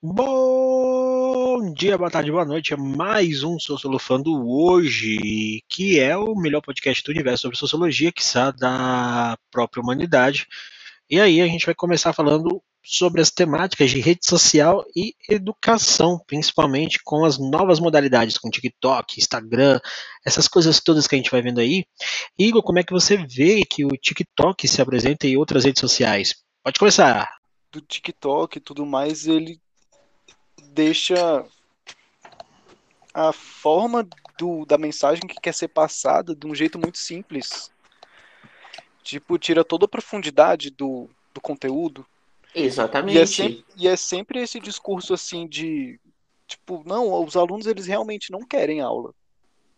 Bom dia, boa tarde, boa noite. É mais um Sociolofando hoje, que é o melhor podcast do universo sobre sociologia, que sabe da própria humanidade. E aí a gente vai começar falando sobre as temáticas de rede social e educação, principalmente com as novas modalidades, com TikTok, Instagram, essas coisas todas que a gente vai vendo aí. Igor, como é que você vê que o TikTok se apresenta em outras redes sociais? Pode começar. Do TikTok e tudo mais, ele deixa a forma do, da mensagem que quer ser passada de um jeito muito simples. Tipo, tira toda a profundidade do, do conteúdo. Exatamente. E é, sempre, e é sempre esse discurso assim de tipo, não, os alunos eles realmente não querem aula.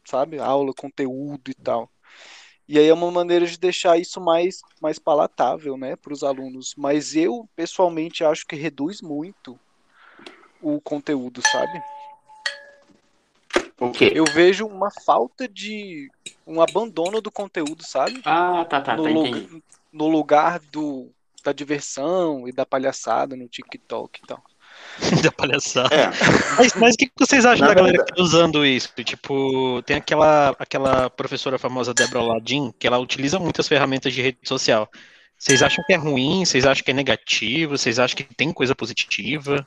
Sabe? Aula, conteúdo e tal. E aí é uma maneira de deixar isso mais, mais palatável, né, para os alunos. Mas eu, pessoalmente, acho que reduz muito o conteúdo, sabe? O quê? Eu vejo uma falta de. um abandono do conteúdo, sabe? Ah, tá, tá, no, tá, lu- entendi. no lugar do, da diversão e da palhaçada no TikTok e tal. da palhaçada. É, Mas, mas o que vocês acham Na da galera verdade- que tá usando isso? Tipo, tem aquela, aquela professora famosa, Débora Ladin, que ela utiliza muitas ferramentas de rede social. Vocês acham que é ruim? Vocês acham que é negativo? Vocês acham que tem coisa positiva?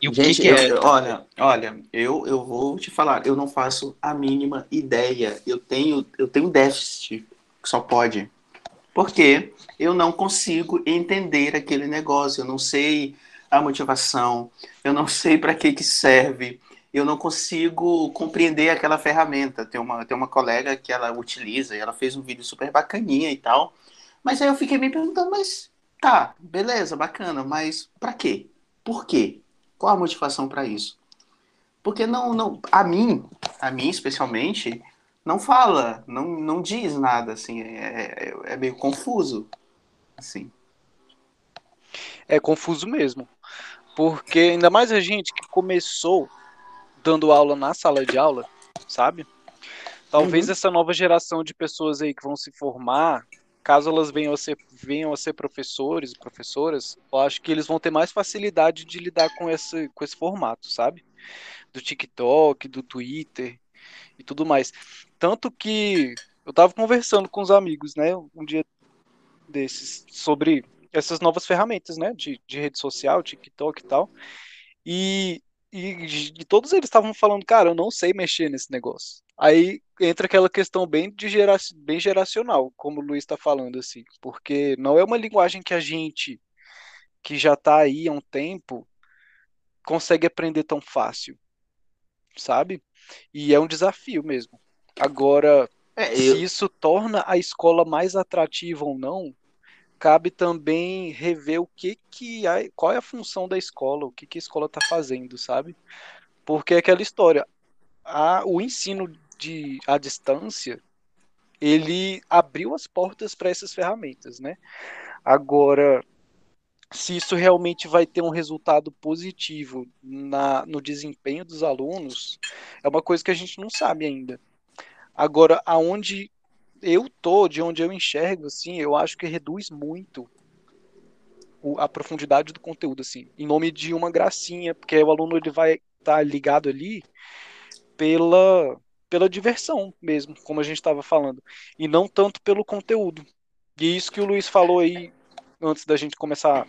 E o gente, que, que é? eu- olha, olha, eu, eu vou te falar, eu não faço a mínima ideia. Eu tenho, eu tenho déficit, só pode. Porque eu não consigo entender aquele negócio, eu não sei a motivação, eu não sei para que que serve, eu não consigo compreender aquela ferramenta. Tem uma, tem uma colega que ela utiliza e ela fez um vídeo super bacaninha e tal. Mas aí eu fiquei me perguntando, mas tá, beleza, bacana, mas para quê? Por quê? Qual a motivação para isso? Porque não, não, a mim, a mim especialmente, não fala, não, não diz nada, assim, é, é, é meio confuso, assim. É confuso mesmo. Porque ainda mais a gente que começou dando aula na sala de aula, sabe? Talvez Uhum. essa nova geração de pessoas aí que vão se formar, caso elas venham a ser, venham a ser professores e professoras, eu acho que eles vão ter mais facilidade de lidar com esse, com esse formato, sabe? Do TikTok, do Twitter e tudo mais. Tanto que eu tava conversando com os amigos, né, um dia desses, sobre essas novas ferramentas, né, de, de rede social, TikTok e tal. E, e, e todos eles estavam falando, cara, eu não sei mexer nesse negócio. Aí entra aquela questão bem, de gera, bem geracional, como o Luiz está falando, assim, porque não é uma linguagem que a gente, que já está aí há um tempo, consegue aprender tão fácil, sabe? E é um desafio mesmo. Agora, É, se eu, isso torna a escola mais atrativa ou não, cabe também rever o que que a, qual é a função da escola, o que que a escola está fazendo, sabe? Porque é aquela história, a, o ensino de à distância, ele abriu as portas para essas ferramentas, né? Agora, se isso realmente vai ter um resultado positivo na, no desempenho dos alunos, é uma coisa que a gente não sabe ainda. Agora, aonde eu tô, de onde eu enxergo, assim, eu acho que reduz muito a profundidade do conteúdo, assim, em nome de uma gracinha, porque o aluno ele vai estar ligado ali pela, pela diversão mesmo, como a gente estava falando, e não tanto pelo conteúdo. E isso que o Luiz falou aí antes da gente começar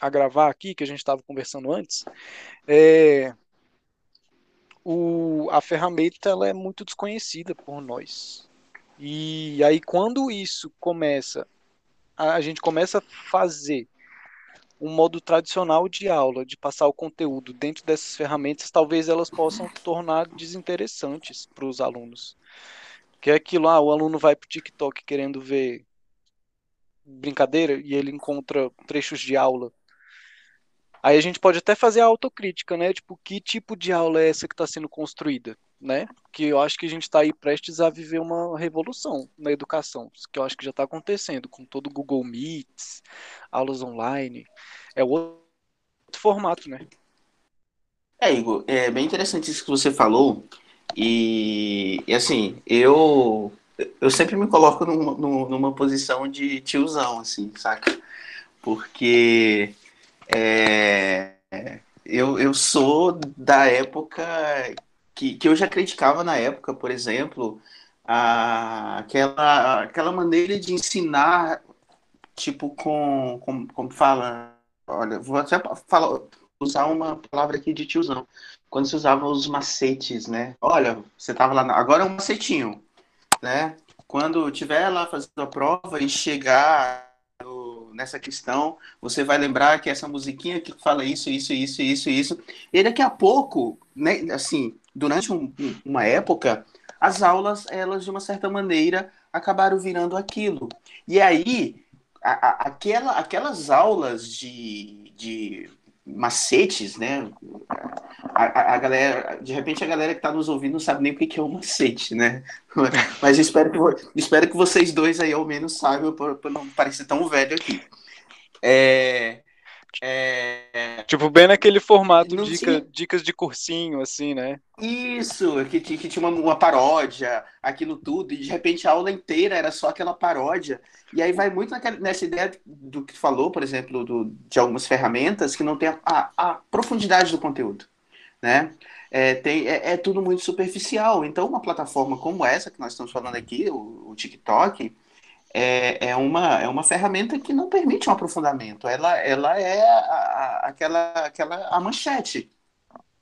a gravar aqui, que a gente estava conversando antes, é, o, a ferramenta ela é muito desconhecida por nós. E aí quando isso começa, a, gente começa a fazer um modo tradicional de aula, de passar o conteúdo dentro dessas ferramentas, talvez elas possam tornar desinteressantes para os alunos. Que é aquilo, ah, o aluno vai para o TikTok querendo ver brincadeira e ele encontra trechos de aula. Aí a gente pode até fazer a autocrítica, né? Tipo, que tipo de aula é essa que está sendo construída, né? Que eu acho que a gente está aí prestes a viver uma revolução na educação, que eu acho que já está acontecendo com todo o Google Meets, aulas online. É outro formato, né? é, Igor, é bem interessante isso que você falou, e, e assim, eu, eu sempre me coloco numa, numa posição de tiozão, assim, saca? Porque é, eu, eu sou da época que, que eu já criticava na época, por exemplo, a, aquela, aquela maneira de ensinar, tipo, com, com como fala, olha, vou até falar, usar uma palavra aqui de tiozão, quando se usava os macetes, né? Olha, você tava lá, agora é um macetinho, né? Quando tiver lá fazendo a prova e chegar nessa questão, você vai lembrar que essa musiquinha que fala isso, isso, isso, isso, isso. E daqui a pouco, né, assim, durante um, uma época, as aulas, elas de uma certa maneira acabaram virando aquilo. E aí, a, a, aquela, aquelas aulas de, de macetes, né? A, a, a, galera, de repente a galera que está nos ouvindo não sabe nem o que é um macete, né? Mas espero que, espero que vocês dois aí ao menos saibam para não parecer tão velho aqui. É, é... Tipo, bem naquele formato dica, tinha... dicas de cursinho, assim, né? Isso, que, que tinha uma, uma, paródia, aquilo tudo, e de repente a aula inteira era só aquela paródia. E aí vai muito naquela, nessa ideia do que tu falou, por exemplo, do, de algumas ferramentas que não tem a, a, a profundidade do conteúdo, né? É, tem, é, é, tudo muito superficial. Então, uma plataforma como essa que nós estamos falando aqui, o, o TikTok, é, é, uma, é uma ferramenta que não permite um aprofundamento. Ela, ela é a, a, aquela, aquela a manchete.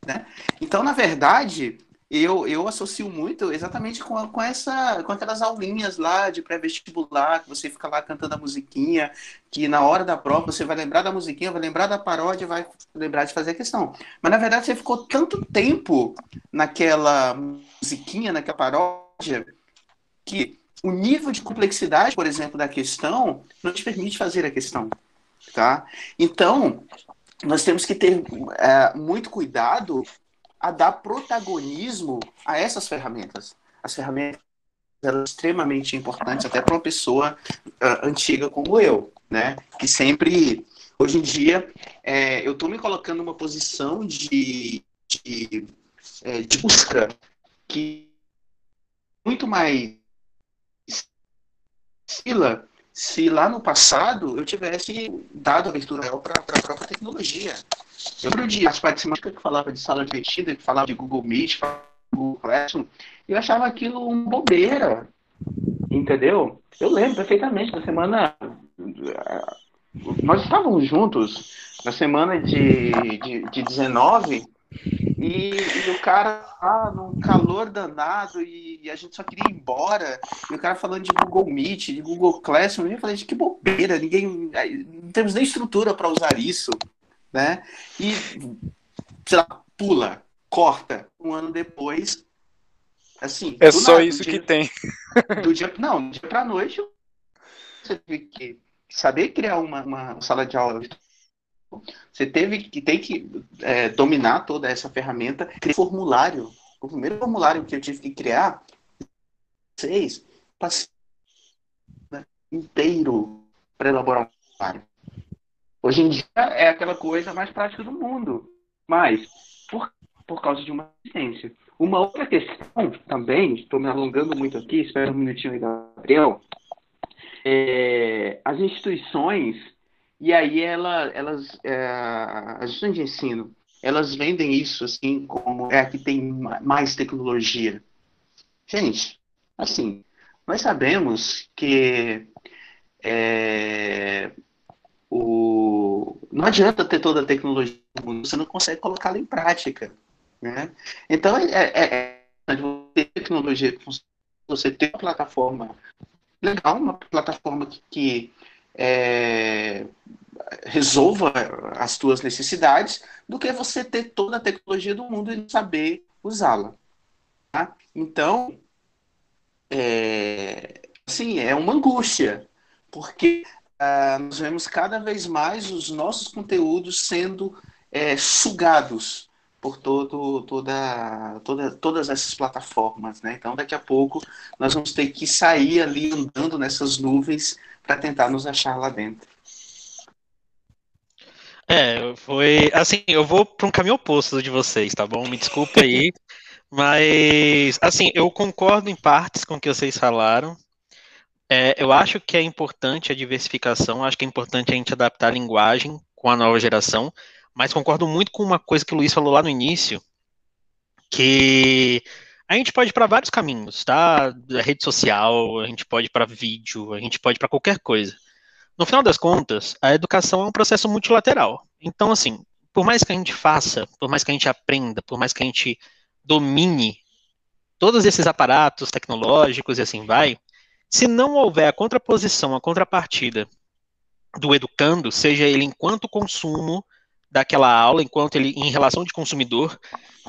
Né? Então, na verdade, eu, eu associo muito exatamente com, com, essa, com aquelas aulinhas lá de pré-vestibular, que você fica lá cantando a musiquinha, que na hora da prova você vai lembrar da musiquinha, vai lembrar da paródia, vai lembrar de fazer a questão. Mas, na verdade, você ficou tanto tempo naquela musiquinha, naquela paródia, que o nível de complexidade, por exemplo, da questão não te permite fazer a questão, tá? Então, nós temos que ter é, muito cuidado a dar protagonismo a essas ferramentas. As ferramentas são extremamente importantes até para uma pessoa uh, antiga como eu, né? Que sempre, hoje em dia, é, eu estou me colocando numa posição de, de, é, de busca que muito mais Sila, se lá no passado eu tivesse dado abertura para a própria tecnologia. Eu lembro de as participantes que falava de sala divertida, que falava de Google Meet, Google Classroom, eu achava aquilo uma bobeira, entendeu? Eu lembro perfeitamente da semana. Nós estávamos juntos na semana de, de, de 19 e, e, o cara ah, num calor danado e, e, a gente só queria ir embora. E o cara falando de Google Meet, de Google Classroom. E eu falei, que bobeira, ninguém. Não temos nem estrutura para usar isso. Né? E, sei lá, pula, corta. Um ano depois. Assim, é só nada, isso dia, que tem. Do dia, não, do dia para noite, você teve que saber criar uma, uma sala de aula você teve que tem que é, dominar toda essa ferramenta, criar formulário. O primeiro formulário que eu tive que criar, seis, passei inteiro para elaborar um formulário. Hoje em dia é aquela coisa mais prática do mundo, mas por, por causa de uma assistência. Uma outra questão também, estou me alongando muito aqui, espera um minutinho aí, Gabriel. É, as instituições e aí ela, elas, é, as instituições de ensino, elas vendem isso assim como é a que tem mais tecnologia. Gente, assim, nós sabemos que é, o, não adianta ter toda a tecnologia do mundo, você não consegue colocá-la em prática. Né? Então, é, é, é você ter tecnologia, você ter uma plataforma legal, uma plataforma que, que é, resolva as tuas necessidades do que você ter toda a tecnologia do mundo e saber usá-la. Tá? Então, é, assim, é uma angústia, porque uh, nós vemos cada vez mais os nossos conteúdos sendo é, sugados por todo, toda, toda, todas essas plataformas. Né? Então, daqui a pouco, nós vamos ter que sair ali andando nessas nuvens para tentar nos achar lá dentro. É, foi assim, eu vou para um caminho oposto de vocês, tá bom? Me desculpe aí, mas assim, eu concordo em partes com o que vocês falaram. É, eu acho que é importante a diversificação, acho que é importante a gente adaptar a linguagem com a nova geração, mas concordo muito com uma coisa que o Luiz falou lá no início, que a gente pode ir para vários caminhos, tá? A rede social, a gente pode ir para vídeo, a gente pode ir para qualquer coisa. No final das contas, a educação é um processo multilateral. Então, assim, por mais que a gente faça, por mais que a gente aprenda, por mais que a gente domine todos esses aparatos tecnológicos e assim vai, se não houver a contraposição, a contrapartida do educando, seja ele enquanto consumo daquela aula, enquanto ele em relação de consumidor,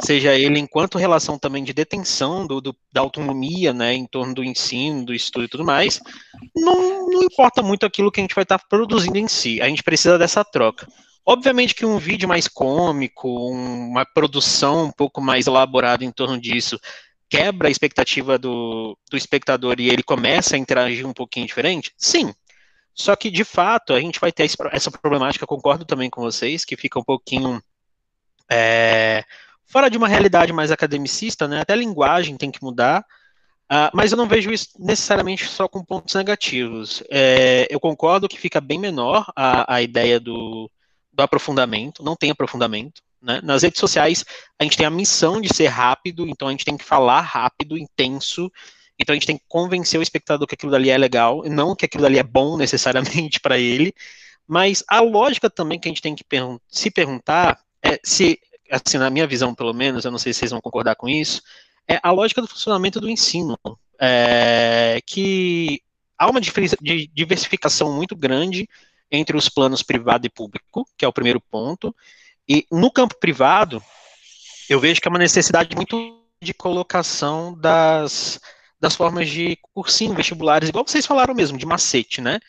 seja ele enquanto relação também de detenção do, do, da autonomia, né, em torno do ensino, do estudo e tudo mais, não, não importa muito aquilo que a gente vai estar produzindo em si, a gente precisa dessa troca. Obviamente que um vídeo mais cômico, uma produção um pouco mais elaborada em torno disso, quebra a expectativa do, do espectador e ele começa a interagir um pouquinho diferente? Sim, só que, de fato, a gente vai ter essa problemática, concordo também com vocês, que fica um pouquinho é, fora de uma realidade mais academicista, né? Até a linguagem tem que mudar, uh, mas eu não vejo isso necessariamente só com pontos negativos. É, eu concordo que fica bem menor a, a ideia do, do aprofundamento, não tem aprofundamento. Né? Nas redes sociais, a gente tem a missão de ser rápido, então a gente tem que falar rápido, intenso, então a gente tem que convencer o espectador que aquilo dali é legal, e não que aquilo dali é bom necessariamente para ele. Mas a lógica também que a gente tem que se perguntar é se, assim, na minha visão pelo menos, eu não sei se vocês vão concordar com isso, é a lógica do funcionamento do ensino. É, que há uma diversificação muito grande entre os planos privado e público, que é o primeiro ponto. E no campo privado, eu vejo que é uma necessidade muito de colocação das das formas de cursinho, vestibulares, igual vocês falaram mesmo, de macete, né?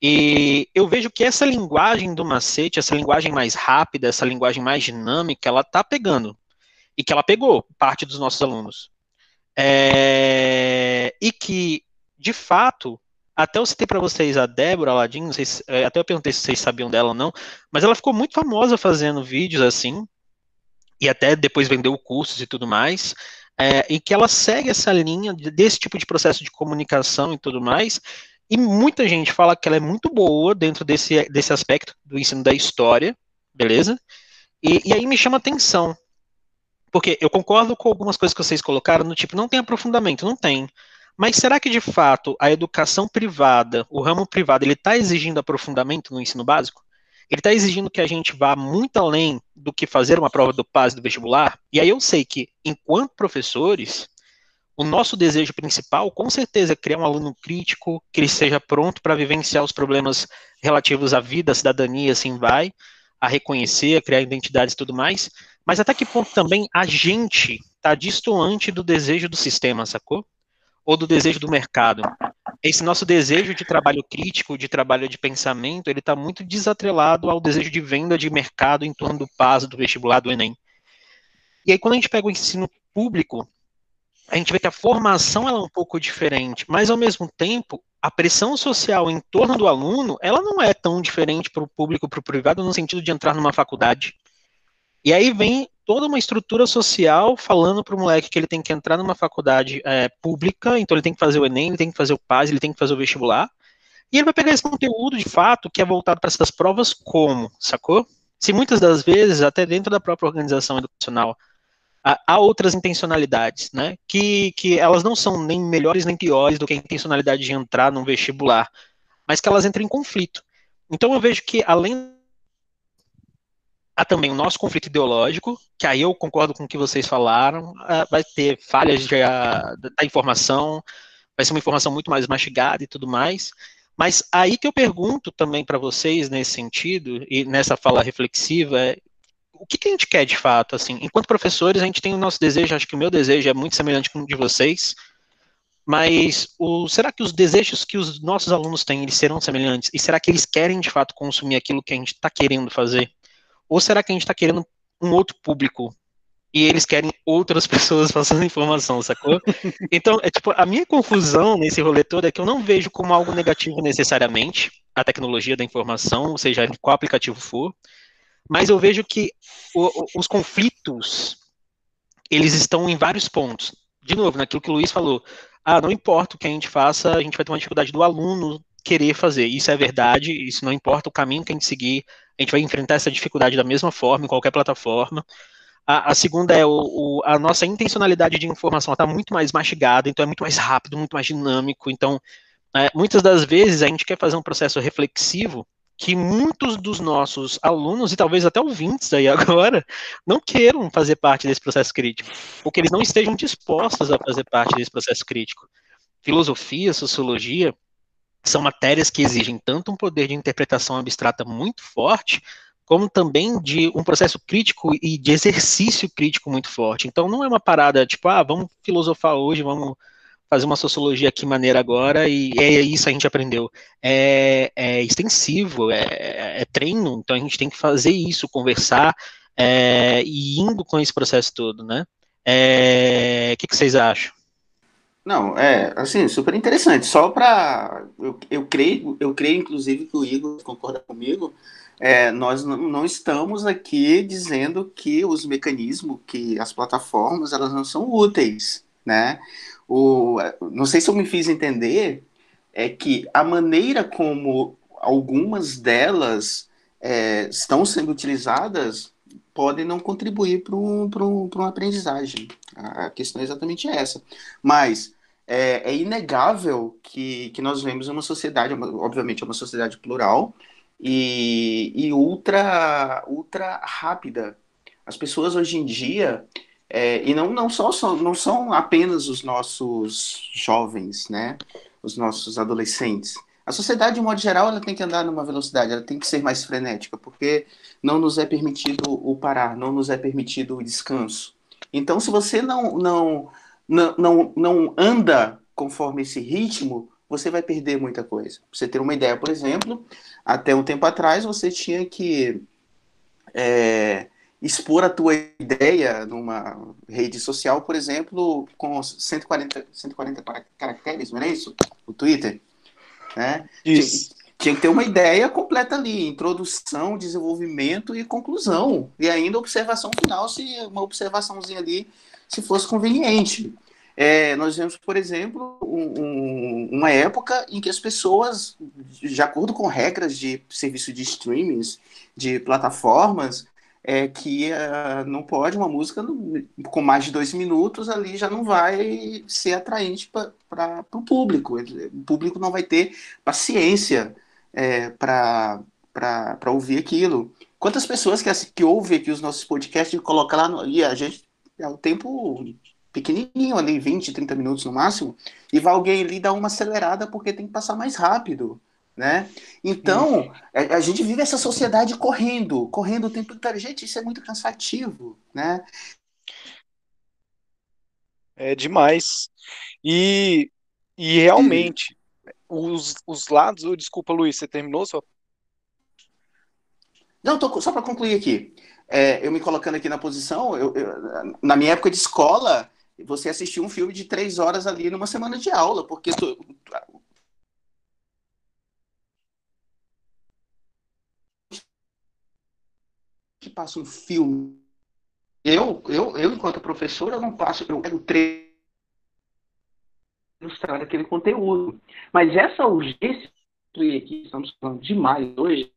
E eu vejo que essa linguagem do macete, essa linguagem mais rápida, essa linguagem mais dinâmica, ela tá pegando. E que ela pegou parte dos nossos alunos. É... E que, de fato, até eu citei para vocês a Débora Aladim, se, é, até eu perguntei se vocês sabiam dela ou não, mas ela ficou muito famosa fazendo vídeos assim, e até depois vendeu cursos e tudo mais é, e que ela segue essa linha desse tipo de processo de comunicação e tudo mais, e muita gente fala que ela é muito boa dentro desse, desse aspecto do ensino da história, beleza? E, e aí me chama atenção, porque eu concordo com algumas coisas que vocês colocaram, no tipo, não tem aprofundamento, não tem. Mas será que de fato a educação privada, o ramo privado, ele está exigindo aprofundamento no ensino básico? Ele está exigindo que a gente vá muito além do que fazer uma prova do PAS do vestibular. E aí eu sei que, enquanto professores, o nosso desejo principal, com certeza, é criar um aluno crítico, que ele seja pronto para vivenciar os problemas relativos à vida, à cidadania, assim vai, a reconhecer, a criar identidades e tudo mais. Mas até que ponto também a gente está distoante do desejo do sistema, sacou? Ou do desejo do mercado esse nosso desejo de trabalho crítico, de trabalho de pensamento, ele está muito desatrelado ao desejo de venda de mercado em torno do PAS, do vestibular, do Enem. E aí, quando a gente pega o ensino público, a gente vê que a formação ela é um pouco diferente, mas ao mesmo tempo, a pressão social em torno do aluno, ela não é tão diferente para o público, para o privado, no sentido de entrar numa faculdade. E aí vem toda uma estrutura social falando para o moleque que ele tem que entrar numa faculdade é, pública, então ele tem que fazer o Enem, ele tem que fazer o PAS, ele tem que fazer o vestibular, e ele vai pegar esse conteúdo de fato que é voltado para essas provas como, sacou? Se muitas das vezes, até dentro da própria organização educacional, há outras intencionalidades, né? Que, que elas não são nem melhores nem piores do que a intencionalidade de entrar num vestibular, mas que elas entram em conflito. Então eu vejo que além há também o nosso conflito ideológico, que aí eu concordo com o que vocês falaram, ah, vai ter falhas de, ah, da informação, vai ser uma informação muito mais mastigada e tudo mais. Mas aí que eu pergunto também para vocês nesse sentido e nessa fala reflexiva, é, o que, que, a gente quer de fato? Assim, enquanto professores, a gente tem o nosso desejo, acho que o meu desejo é muito semelhante com o de vocês. Mas o, será que os desejos que os nossos alunos têm, eles serão semelhantes? E será que eles querem de fato consumir aquilo que a gente está querendo fazer? Ou será que a gente está querendo um outro público e eles querem outras pessoas passando informação, sacou? Então, é tipo, a minha confusão nesse rolê todo é que eu não vejo como algo negativo necessariamente a tecnologia da informação, seja qual aplicativo for, mas eu vejo que o, os conflitos eles estão em vários pontos. De novo, naquilo que o Luiz falou, ah, não importa o que a gente faça, a gente vai ter uma dificuldade do aluno querer fazer. Isso é verdade, isso não importa o caminho que a gente seguir, A gente vai enfrentar essa dificuldade da mesma forma em qualquer plataforma. A, a segunda é o, o, a nossa intencionalidade de informação está muito mais mastigada, então é muito mais rápido, muito mais dinâmico. Então, é, muitas das vezes a gente quer fazer um processo reflexivo que muitos dos nossos alunos e talvez até ouvintes aí agora não queiram fazer parte desse processo crítico, ou que eles não estejam dispostos a fazer parte desse processo crítico. Filosofia, sociologia são matérias que exigem tanto um poder de interpretação abstrata muito forte, como também de um processo crítico e de exercício crítico muito forte. Então não é uma parada tipo, ah, vamos filosofar hoje, vamos fazer uma sociologia aqui maneira agora e é isso a gente aprendeu. É, é extensivo, é, é, treino, então a gente tem que fazer isso, conversar é, e indo com esse processo todo, né? É, o que, que, vocês acham? Não, é assim super interessante. Só para eu, eu creio, eu creio inclusive que o Igor concorda comigo. É, nós não, estamos aqui dizendo que os mecanismos, que as plataformas, elas não são úteis, né? o, não sei se eu me fiz entender, é que a maneira como algumas delas é, estão sendo utilizadas podem não contribuir para um, um, uma aprendizagem. A questão é exatamente essa. Mas é, é, inegável que, que nós vemos uma sociedade, obviamente, é uma sociedade plural e, e ultra, ultra rápida. As pessoas hoje em dia é, e não, não, só, só, não são apenas os nossos jovens, né? Os nossos adolescentes. A sociedade, de modo geral, ela tem que andar numa velocidade, ela tem que ser mais frenética, porque não nos é permitido o parar, não nos é permitido o descanso. Então, se você não, não, não, não, não anda conforme esse ritmo, você vai perder muita coisa. Pra você ter uma ideia, por exemplo, até um tempo atrás você tinha que é, expor a tua ideia numa rede social, por exemplo, com 140, 140 caracteres, não é isso? O Twitter, né? Isso. Tinha, tinha, que ter uma ideia completa ali, introdução, desenvolvimento e conclusão. E ainda observação final, se uma observaçãozinha ali, se fosse conveniente. É, nós vemos, por exemplo, um, um, uma época em que as pessoas, de acordo com regras de serviço de streamings, de plataformas, é que uh, não pode uma música com mais de dois minutos ali já não vai ser atraente para o público. O público não vai ter paciência é, para ouvir aquilo. Quantas pessoas que, que ouvem aqui os nossos podcasts e colocam lá no, e a gente é o tempo pequenininho ali, 20, 30 minutos no máximo, e vai alguém ali dar uma acelerada porque tem que passar mais rápido né? Então, a, a, gente vive essa sociedade correndo, correndo o tempo inteiro. Gente, isso é muito cansativo, né? É demais. E, e realmente, os, os lados. Desculpa, Luiz, você terminou só? Não, tô, só para concluir aqui. É, eu me colocando aqui na posição, eu, eu, na minha época de escola, você assistia um filme de três horas ali numa semana de aula, porque tu, que passa um filme. Eu, eu, eu enquanto professor, eu não passo, eu quero treino ilustrar aquele conteúdo. Mas essa urgência que estamos falando demais hoje,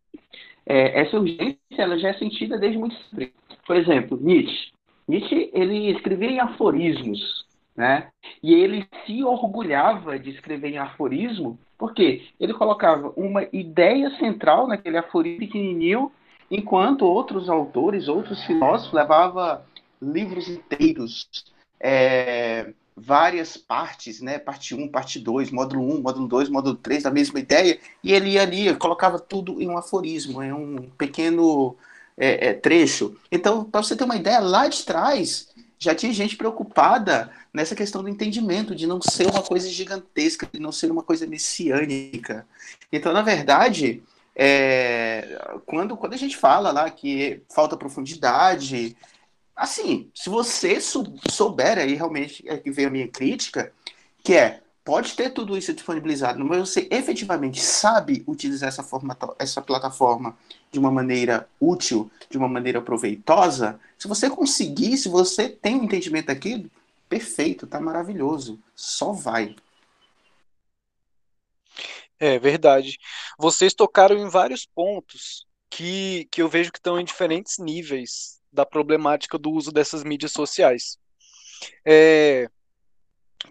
é, essa urgência ela já é sentida desde muito sempre. Por exemplo, Nietzsche. Nietzsche ele escrevia em aforismos, né? E ele se orgulhava de escrever em aforismo, porque ele colocava uma ideia central naquele aforismo pequenininho enquanto outros autores, outros filósofos levavam livros inteiros, é, várias partes, né? Parte 1, parte 2, módulo 1, módulo 2, módulo 3, da mesma ideia, e ele ia ali, colocava tudo em um aforismo, em um pequeno é, é, trecho. Então, para você ter uma ideia, lá de trás já tinha gente preocupada nessa questão do entendimento, de não ser uma coisa gigantesca, de não ser uma coisa messiânica. Então, na verdade, é, quando, quando a gente fala lá que falta profundidade, assim, se você souber aí realmente é que veio a minha crítica, que é pode ter tudo isso disponibilizado, mas você efetivamente sabe utilizar essa, forma, essa plataforma de uma maneira útil, de uma maneira proveitosa, se você conseguir, se você tem um entendimento daquilo, perfeito, tá maravilhoso, só vai. É verdade. Vocês tocaram em vários pontos que, que eu vejo que estão em diferentes níveis da problemática do uso dessas mídias sociais. É,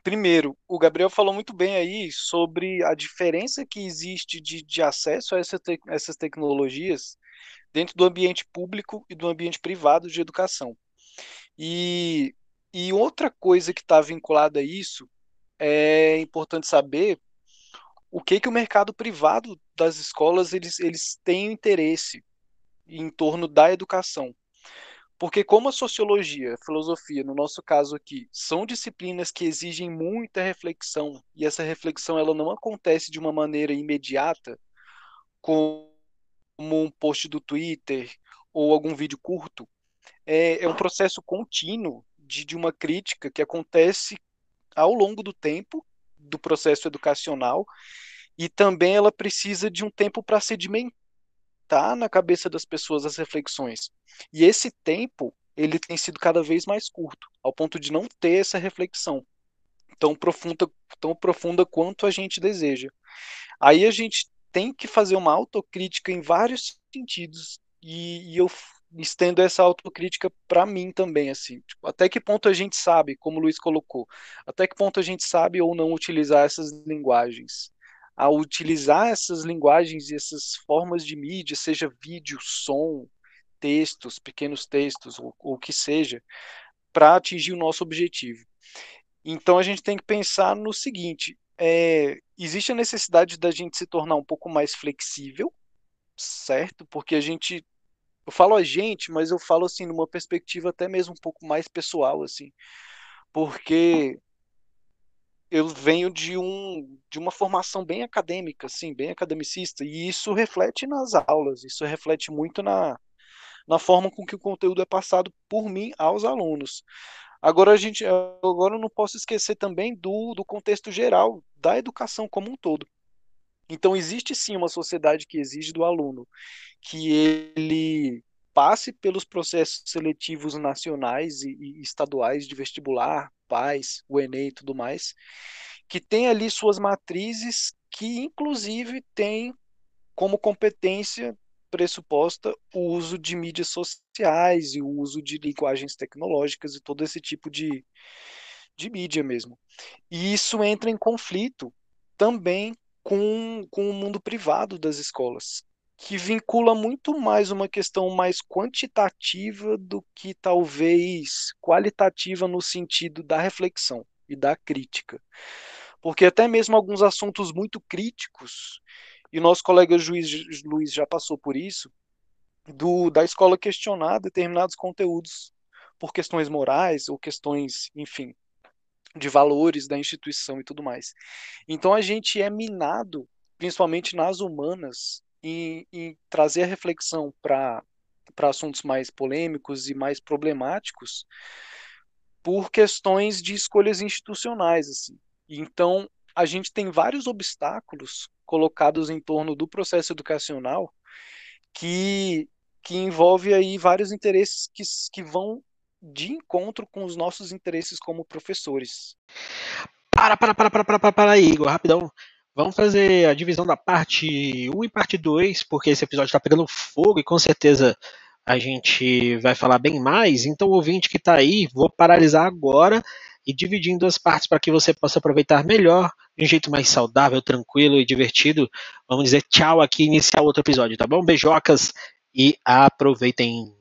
primeiro, o Gabriel falou muito bem aí sobre a diferença que existe de, de acesso a essa te, essas tecnologias dentro do ambiente público e do ambiente privado de educação. E, e outra coisa que está vinculada a isso é importante saber o que que o mercado privado das escolas eles, eles têm interesse em torno da educação. Porque como a sociologia, a filosofia, no nosso caso aqui, são disciplinas que exigem muita reflexão, e essa reflexão ela não acontece de uma maneira imediata, como um post do Twitter ou algum vídeo curto, é, é um processo contínuo de, de uma crítica que acontece ao longo do tempo do processo educacional e também ela precisa de um tempo para sedimentar na cabeça das pessoas as reflexões. E esse tempo, ele tem sido cada vez mais curto, ao ponto de não ter essa reflexão tão profunda, tão profunda quanto a gente deseja. Aí a gente tem que fazer uma autocrítica em vários sentidos, e, e eu estendo essa autocrítica para mim também, assim, tipo, até que ponto a gente sabe, como o Luiz colocou, até que ponto a gente sabe ou não utilizar essas linguagens, a utilizar essas linguagens e essas formas de mídia, seja vídeo, som, textos, pequenos textos, ou o que seja, para atingir o nosso objetivo. Então a gente tem que pensar no seguinte: é, existe a necessidade da gente se tornar um pouco mais flexível, certo? Porque a gente eu falo a gente, mas eu falo assim numa perspectiva até mesmo um pouco mais pessoal assim, porque eu venho de um de uma formação bem acadêmica, assim, bem academicista, e isso reflete nas aulas, isso reflete muito na na forma com que o conteúdo é passado por mim aos alunos. Agora a gente agora eu não posso esquecer também do, do contexto geral da educação como um todo. Então existe sim uma sociedade que exige do aluno que ele passe pelos processos seletivos nacionais e, e estaduais de vestibular, PAIS, o Enem e tudo mais, que tem ali suas matrizes que inclusive tem como competência pressuposta o uso de mídias sociais e o uso de linguagens tecnológicas e todo esse tipo de, de mídia mesmo. E isso entra em conflito também com, com o mundo privado das escolas, que vincula muito mais uma questão mais quantitativa do que talvez qualitativa no sentido da reflexão e da crítica. Porque até mesmo alguns assuntos muito críticos, e o nosso colega juiz Luiz já passou por isso, do, da escola questionar determinados conteúdos por questões morais ou questões, enfim, de valores da instituição e tudo mais. Então a gente é minado, principalmente nas humanas, em trazer a reflexão para assuntos mais polêmicos e mais problemáticos por questões de escolhas institucionais. Assim. Então a gente tem vários obstáculos colocados em torno do processo educacional que, que envolve aí vários interesses que, que vão de encontro com os nossos interesses como professores. Para, para, para, para, para, para, para Igor, rapidão. Vamos fazer a divisão da parte 1 e parte 2, porque esse episódio está pegando fogo e com certeza a gente vai falar bem mais. Então, ouvinte que está aí, vou paralisar agora e dividir em duas partes para que você possa aproveitar melhor, de um jeito mais saudável, tranquilo e divertido. Vamos dizer tchau aqui e iniciar outro episódio, tá bom? Beijocas e aproveitem.